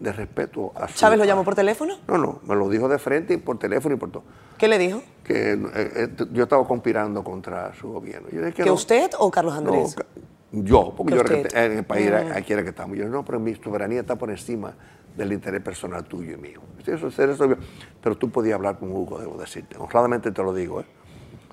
de respeto a su ¿Chávez lo llamó por teléfono? No, no, me lo dijo de frente y por teléfono y por todo. ¿Qué le dijo? Que eh, eh, yo estaba conspirando contra su gobierno. ¿Que, usted o Carlos Andrés? yo, porque yo en el país mm. aquí era que estamos. Yo no, pero mi soberanía está por encima del interés personal tuyo y mío. Eso, eso, pero tú podías hablar con Hugo, debo decirte. Honradamente te lo digo. ¿eh?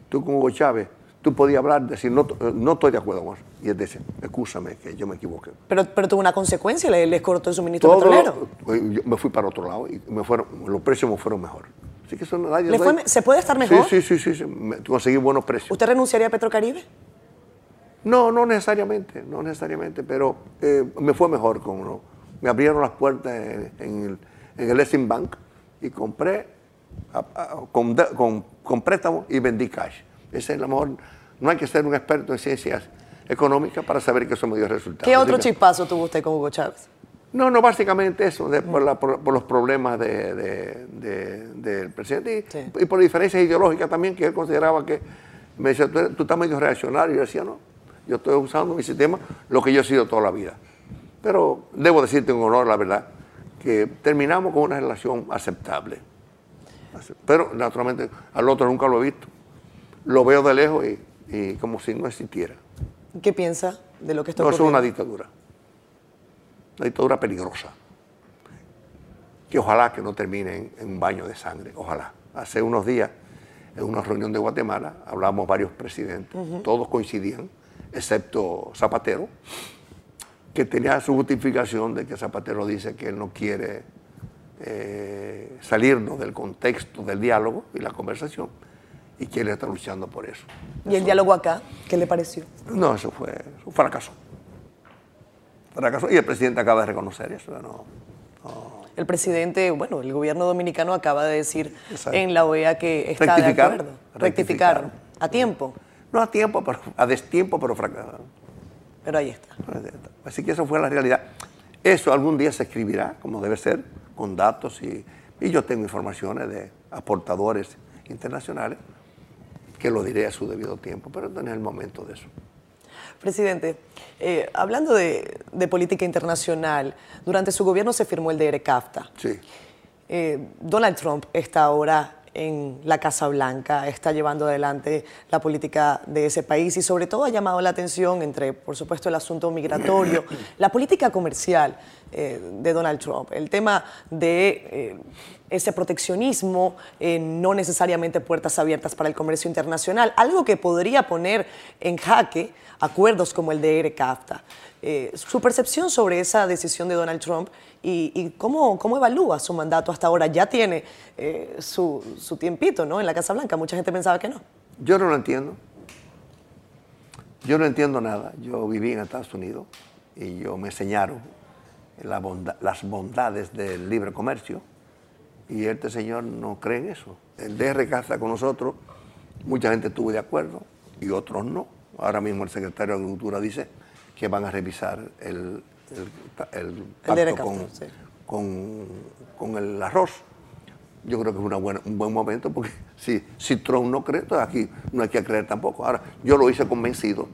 Tú con Hugo Chávez tú podías hablar, decir, no, no estoy de acuerdo con eso. Y él dice, escúchame, que yo me equivoqué. Pero, pero tuvo una consecuencia, le, les cortó el suministro petrolero. Yo me fui para otro lado y me fueron, los precios me fueron mejor. Así que eso nadie, ¿Le fue, ¿Se puede estar mejor? Sí, sí, sí, sí, conseguí buenos precios. ¿Usted renunciaría a Petrocaribe? No, no necesariamente, no necesariamente, pero eh, me fue mejor con uno. Me abrieron las puertas en, el, en el Bank y compré con, con, con préstamo y vendí cash. Esa es la mejor no hay que ser un experto en ciencias económicas para saber que eso me dio resultados. ¿Qué otro chispazo tuvo usted con Hugo Chávez? No, no, básicamente eso, por, los problemas del presidente y, por diferencias ideológicas también, que él consideraba que, me decía, tú, tú, estás medio reaccionario, y yo decía, no, yo estoy usando mi sistema, lo que yo he sido toda la vida. Pero debo decirte en honor, la verdad, que terminamos con una relación aceptable. Pero, naturalmente, al otro nunca lo he visto. Lo veo de lejos y y como si no existiera. ¿Qué piensa de lo que está no, ocurriendo? No, es una dictadura. Una dictadura peligrosa. Que ojalá que no termine en, un baño de sangre. Ojalá. Hace unos días, en una reunión de Guatemala, hablamos varios presidentes. Todos coincidían, excepto Zapatero, que tenía su justificación de que Zapatero dice que él no quiere eh, salirnos del contexto del diálogo y la conversación y que él está luchando por eso. ¿Y el diálogo acá? ¿Qué le pareció? No, eso fue un fracaso. Fracaso. Y el presidente acaba de reconocer eso. No, El presidente, bueno, el gobierno dominicano acaba de decir en la OEA que está de acuerdo. Rectificar. ¿A tiempo? No a tiempo, pero a destiempo, pero fracasado. Pero ahí está. Así que eso fue la realidad. Eso algún día se escribirá, como debe ser, con datos y, y yo tengo informaciones de aportadores internacionales que lo diré a su debido tiempo, pero no es el momento de eso. Presidente, eh, hablando de, política internacional, durante su gobierno se firmó el DRCAFTA. Sí. Eh, Donald Trump está ahora en la Casa Blanca, está llevando adelante la política de ese país y sobre todo ha llamado la atención entre, por supuesto, el asunto migratorio, la política comercial eh, de Donald Trump, el tema de ese proteccionismo, eh, no necesariamente puertas abiertas para el comercio internacional, algo que podría poner en jaque acuerdos como el de ERE-CAFTA. Eh, su percepción sobre esa decisión de Donald Trump y, cómo, cómo, evalúa su mandato hasta ahora. Ya tiene eh, su, su, tiempito ¿no? en la Casa Blanca, mucha gente pensaba que no. Yo no lo entiendo. Yo no entiendo nada. Yo viví en Estados Unidos y yo me enseñaron la las bondades del libre comercio y este señor no cree en eso. El está con nosotros, mucha gente estuvo de acuerdo y otros no. Ahora mismo el secretario de Agricultura dice que van a revisar el, el, el pacto DRK, con, sí. con, con el arroz. Yo creo que es una buena- un buen momento porque si, si Trump no cree, entonces aquí no hay que creer tampoco. Ahora, yo lo hice convencido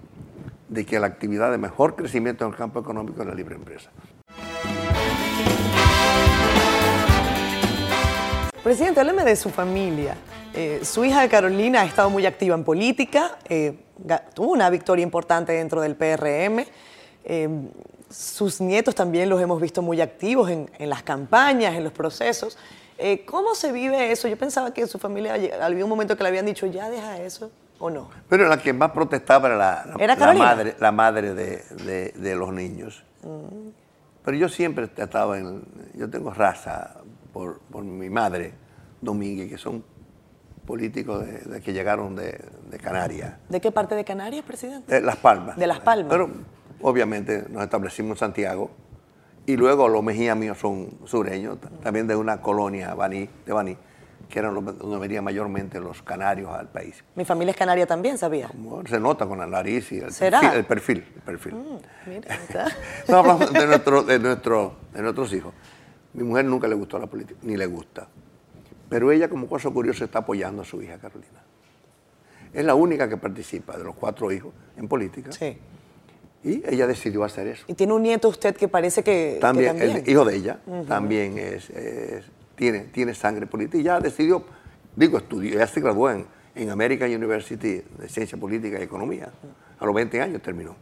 de que la actividad de mejor crecimiento en el campo económico es la libre empresa. Presidente, hábleme de su familia. Eh, su hija Carolina ha estado muy activa en política, eh, tuvo una victoria importante dentro del PRM. Eh, sus nietos también los hemos visto muy activos en, en las campañas, en los procesos. ¿Cómo se vive eso? Yo pensaba que su familia había un momento que le habían dicho, ya deja eso, ¿o no? Pero la que más protestaba era la, la- ¿Era la Carolina? madre, la madre de, de- de los niños. Mm. Pero yo siempre estaba en... Yo tengo raza por, por mi madre, Domínguez, que son políticos de, de que llegaron de, de Canarias. ¿De qué parte de Canarias, presidente? De Las Palmas. De Las Palmas. Pero obviamente nos establecimos en Santiago y luego los Mejía míos son sureños, también de una colonia Baní, de Baní, que eran los, donde venían mayormente los canarios al país. Mi familia es canaria también, ¿sabía? Como Se nota con la nariz y el ¿Será? perfil. El perfil, el perfil. Mira, ¿está? No hablamos de, nuestro, de, nuestro, de nuestros hijos. Mi mujer nunca le gustó la política, ni le gusta. Pero ella, como cosa curiosa, está apoyando a su hija Carolina. Es la única que participa de los cuatro hijos en política. Sí. Y ella decidió hacer eso. Y tiene un nieto usted que parece que que También, el hijo de ella también es, es- tiene, tiene sangre política. Y ya decidió, digo, estudió, ya se graduó en, en American University de Ciencia Política y Economía. A los 20 años terminó.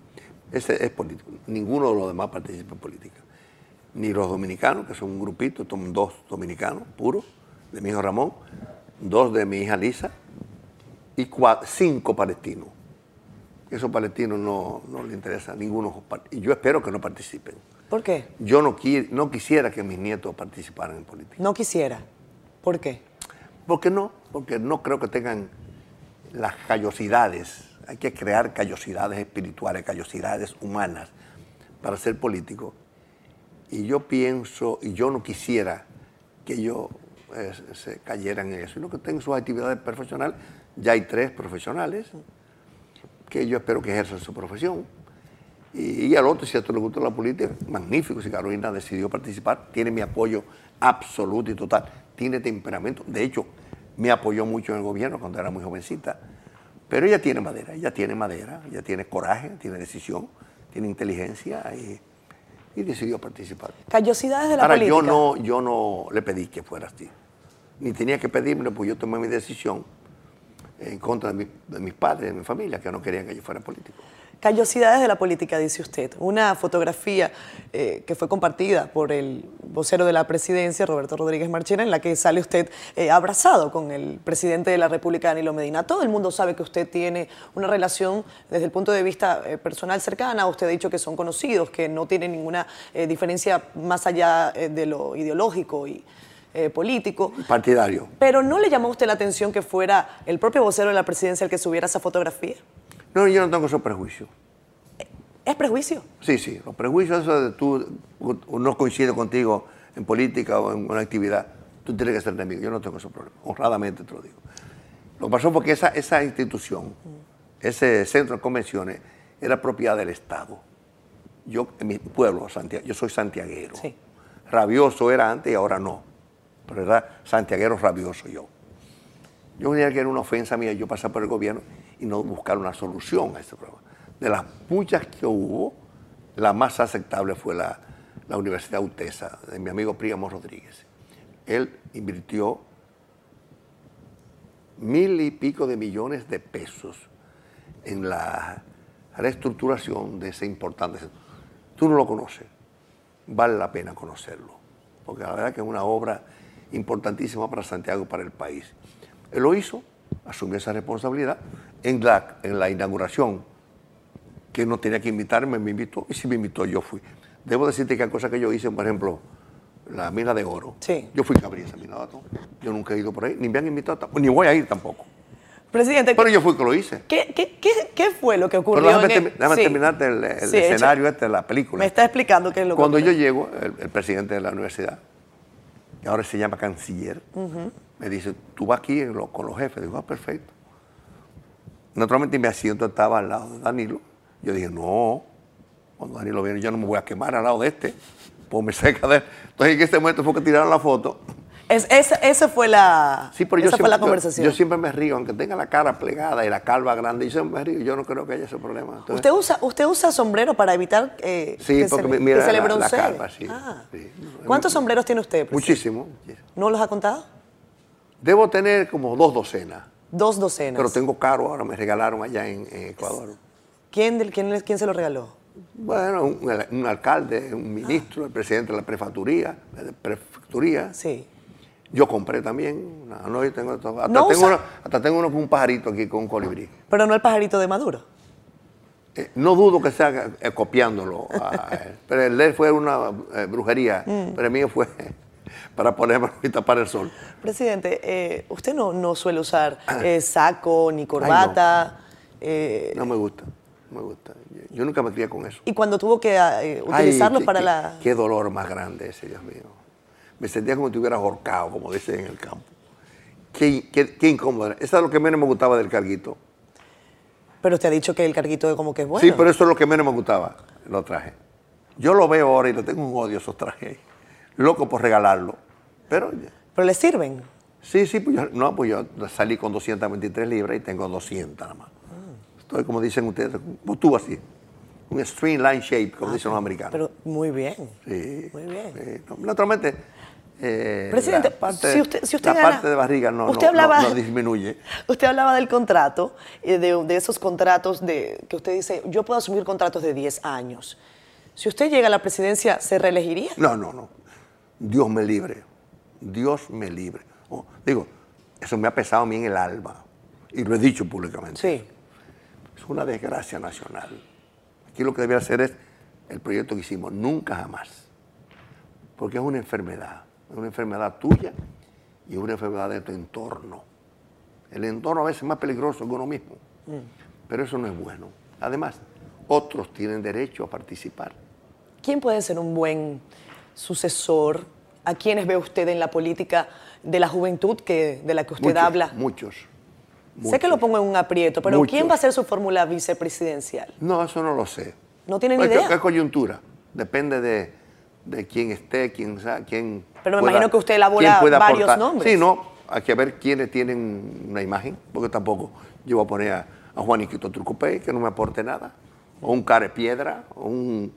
Ese es político. Ninguno de los demás participa en política. Ni los dominicanos, que son un grupito, son dos dominicanos puros, de mi hijo Ramón, dos de mi hija Lisa y cinco palestinos. Esos palestinos no, no les interesa ninguno. par- Y yo espero que no participen. ¿Por qué? Yo no, qui- no quisiera que mis nietos participaran en política. No quisiera. ¿Por qué? ¿Por qué no? Porque no creo que tengan las callosidades. Hay que crear callosidades espirituales, callosidades humanas para ser político. Y yo pienso, y yo no quisiera que ellos eh, se cayeran en eso, sino que tengan sus actividades profesionales. Ya hay tres profesionales que yo espero que ejerzan su profesión. Y, al otro, si a esto le gusta la política, magnífico. Si Carolina decidió participar, tiene mi apoyo absoluto y total. Tiene temperamento. De hecho, me apoyó mucho en el gobierno cuando era muy jovencita. Pero ella tiene madera, ella tiene madera, ella tiene coraje, tiene decisión, tiene inteligencia y decidió participar. Callosidades de la Ahora, política. yo no, yo no le pedí que fuera así. Ni tenía que pedírmelo, pues yo tomé mi decisión en contra de, mi- de mis padres, de mi familia, que no querían que yo fuera político. Callosidades de la política, dice usted. Una fotografía eh, que fue compartida por el vocero de la presidencia, Roberto Rodríguez Marchena, en la que sale usted eh, abrazado con el presidente de la República, Danilo Medina. Todo el mundo sabe que usted tiene una relación desde el punto de vista eh, personal cercana. Usted ha dicho que son conocidos, que no tienen ninguna diferencia más allá de lo ideológico y eh, político. Partidario. Pero ¿no le llamó a usted la atención que fuera el propio vocero de la presidencia el que subiera esa fotografía? No, yo no tengo esos prejuicios. ¿Es prejuicio? Sí, sí, los prejuicios, eso de tú no coincide contigo en política o en una actividad, tú tienes que ser enemigo. Yo no tengo esos problemas, honradamente te lo digo. Lo que pasó fue que esa, esa institución, ese centro de convenciones, era propiedad del Estado. Yo, en mi pueblo, Santiago, yo soy santiaguero. Sí. Rabioso era antes y ahora no. Pero era santiaguero rabioso yo. Yo creía que era una ofensa mía yo pasar por el gobierno y no buscar una solución a este problema. De las muchas que hubo, la más aceptable fue la, la Universidad UTESA, de mi amigo Príamo Rodríguez. Él invirtió mil y pico de millones de pesos en la reestructuración de ese importante centro. Tú no lo conoces, vale la pena conocerlo, porque la verdad que es una obra importantísima para Santiago y para el país. Él lo hizo, asumió esa responsabilidad en la, en la inauguración, que no tenía que invitarme, me invitó, y si me invitó yo fui. Debo decirte que hay cosas que yo hice, por ejemplo, la mina de oro. Sí. Yo fui que abrí esa mina de oro. Yo nunca he ido por ahí, ni me han invitado, tampoco, ni voy a ir tampoco. Presidente, Pero yo fui que lo hice. ¿qué, qué, qué, qué fue lo que ocurrió? Pero déjame, en el- déjame Sí. terminarte el, el Sí, echa- escenario este de la película. Me está explicando qué es lo Cuando que yo ocurrió. llego, el, el presidente de la universidad, que ahora se llama canciller, me dice, tú vas aquí con los jefes. Digo, ah, perfecto. Naturalmente mi asiento estaba al lado de Danilo. Yo dije, no, cuando Danilo viene yo no me voy a quemar al lado de este, pues me cerca de él. Entonces en este momento fue que tiraron la foto. Es, esa, esa fue la, Sí, pero yo fue siempre, la conversación. Yo, siempre me río, aunque tenga la cara plegada y la calva grande, yo siempre me río. Yo no creo que haya ese problema. Entonces, ¿Usted usa, ¿Usted usa sombrero para evitar eh, Sí, que, porque se, mira que se le la- la broncee? calva, sí, Ah. sí. ¿Cuántos sombreros tiene usted? presidente? muchísimo. ¿No los ha contado? Debo tener como dos docenas. Dos docenas. Pero tengo caro, ahora me regalaron allá en, en Ecuador. ¿Quién, del- quién, quién se lo regaló? Bueno, un, un alcalde, un ministro, el presidente de la prefecturía, prefecturía. Sí. Yo compré también. No, no, yo tengo. Hasta, No tengo uno, hasta tengo uno con un pajarito aquí con un colibrí. Pero no el pajarito de Maduro. Eh, no dudo que sea eh, copiándolo a él. Pero el de él fue una eh, brujería, Mm. pero el mío fue para ponerme y tapar el sol. Presidente, eh, usted no, no suele usar eh, saco ni corbata. eh, No me gusta, no me gusta. Yo, nunca me crié con eso. y cuando tuvo que eh, Ay, qué- para qué- la... Qué dolor más grande ese, Dios mío. Me sentía como si estuviera ahorcado, como dicen en el campo. Qué, qué- incómodo. Eso es lo que menos me gustaba del carguito. Pero usted ha dicho que el carguito de como que es bueno. Sí, pero eso es lo que menos me gustaba, los trajes. Yo lo veo ahora y le tengo un odio a esos trajes. Loco por regalarlo. Pero Pero le sirven. sí, sí, pues yo, no, pues yo salí con 223 libras y tengo 200 nada más. Estoy, como dicen ustedes, como tú así. Un streamline shape, como dicen los americanos. Pero muy bien. Sí. Muy bien. sí. No, Naturalmente, eh, Presidente, la parte, si usted, si usted la gana- parte de barriga no, usted no- hablaba, no- disminuye. Usted hablaba del contrato, eh, de, de esos contratos de, que usted dice, yo puedo asumir contratos de 10 años. Si usted llega a la presidencia, ¿se reelegiría? No, no, no. Dios me libre. Dios me libre. Oh, digo, eso me ha pesado a mí en el alma. Y lo he dicho públicamente. Sí. Es una desgracia nacional. Aquí lo que debe hacer es el proyecto que hicimos, nunca jamás. Porque es una enfermedad. Es una enfermedad tuya y es una enfermedad de tu entorno. El entorno a veces es más peligroso que uno mismo. Pero eso no es bueno. Además, otros tienen derecho a participar. ¿Quién puede ser un buen sucesor? ¿A quiénes ve usted en la política de la juventud que, de la que usted Muchos, habla? Muchos. Sé que lo pongo en un aprieto, pero Muchos. ¿quién va a ser su fórmula vicepresidencial? No, eso no lo sé. No tiene ni idea. Es coyuntura. Depende de, de quién esté, quién quién. Pero me imagino que usted elabora varios aportar. nombres. Sí, no. Hay que ver quiénes tienen una imagen, porque tampoco yo voy a poner a, a Juaniquito Trucupé, que no me aporte nada, o un care piedra, o un,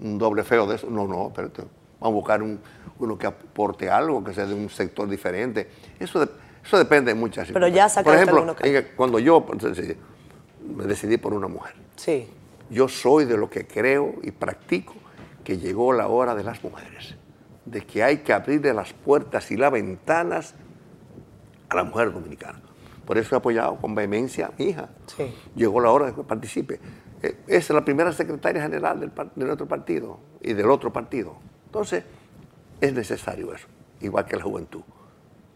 un doble feo de eso. No, no, espérate. Vamos a buscar un- uno que aporte algo, que sea de un sector diferente. Eso, de- eso depende de muchas Pero ya Por ejemplo, que- cuando yo pues, decidí- me decidí por una mujer. Sí. Yo soy de lo que creo y practico que llegó la hora de las mujeres, de que hay que abrirle las puertas y las ventanas a la mujer dominicana. Por eso he apoyado con vehemencia a mi hija. Sí. Llegó la hora de que participe. Eh, Es la primera secretaria general del de nuestro partido y del otro partido. Entonces, es necesario eso, igual que la juventud.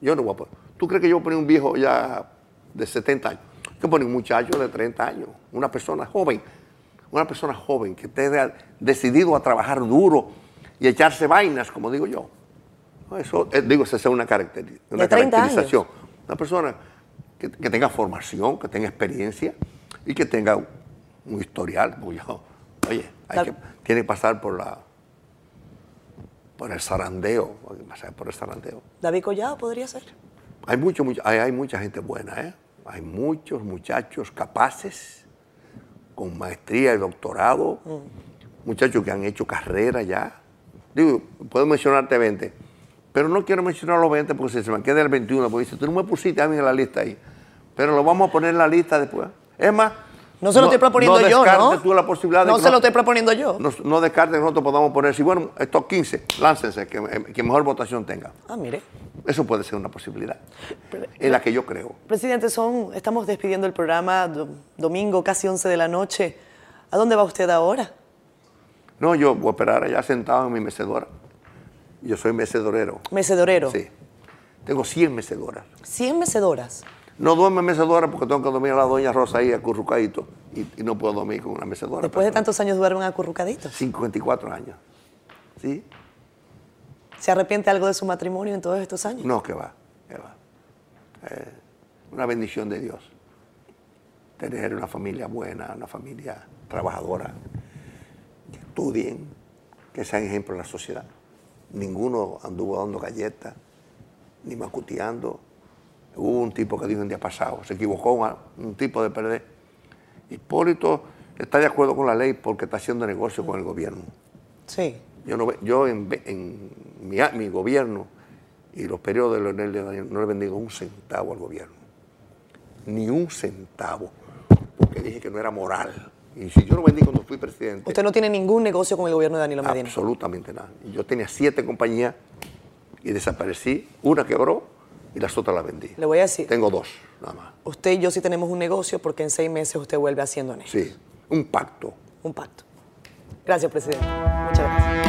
Yo no voy a poner. ¿Tú crees que yo voy a poner un viejo ya de 70 años? Yo poner un muchacho de 30 años, una persona joven, una persona joven que esté de- decidido a trabajar duro y echarse vainas, como digo yo. Eso, eh, digo, esa es una, caracteri- una De 30 años. caracterización. Una persona que, que tenga formación, que tenga experiencia y que tenga un historial. porque yo, oye, hay que, tiene que pasar por la por el zarandeo, por el zarandeo. David Collado podría ser. Hay, mucho, mucho- hay, hay mucha gente buena, ¿eh? Hay muchos muchachos capaces, con maestría y doctorado, muchachos que han hecho carrera ya. Digo, puedo mencionarte 20, pero no quiero mencionar los 20 porque si se me queda el 21, porque dice, tú no me pusiste a mí en la lista ahí. Pero lo vamos a poner en la lista después. Es más, No se lo estoy proponiendo yo, ¿no? tú la posibilidad de No que se lo estoy proponiendo yo. no, no descartes que nosotros podamos poner, si bueno, estos 15, láncense, que, que mejor votación tenga. Ah, mire. Eso puede ser una posibilidad, en la que yo creo. Presidente, son, estamos despidiendo el programa, do- domingo, casi 11 de la noche. ¿A dónde va usted ahora? No, yo voy a esperar allá sentado en mi mecedora. Yo soy mecedorero. Mecedorero. Sí. Tengo 100 mecedoras. 100 mecedoras. No duermo en mecedora porque tengo que dormir a la doña Rosa ahí acurrucadito y, y no puedo dormir con una mecedora. Después de tantos años duermen acurrucaditos. 54 años. ¿Sí? ¿Se arrepiente algo de su matrimonio en todos estos años? No, que va, que va. Eh, una bendición de Dios. Tener una familia buena, una familia trabajadora, que estudien, que sean ejemplo en la sociedad. Ninguno anduvo dando galletas, ni macuteando. Hubo un tipo que dijo un día pasado, se equivocó un, un tipo de perder. Hipólito está de acuerdo con la ley porque está haciendo negocio con el gobierno. Sí. Yo, no, yo en, mi, gobierno y los periodos de Leonel de Daniel no le he vendido un centavo al gobierno. Ni un centavo. Porque dije que no era moral. Y si yo lo vendí cuando fui presidente, Usted no tiene ningún negocio con el gobierno de Danilo Medina. absolutamente nada. Yo tenía siete compañías y desaparecí. Una quebró y las otras las vendí. Le voy a decir, Tengo dos, nada más. usted y yo sí tenemos un negocio porque en seis meses usted vuelve haciendo honesto. Sí, un pacto. Un pacto. Gracias, presidente. Muchas gracias.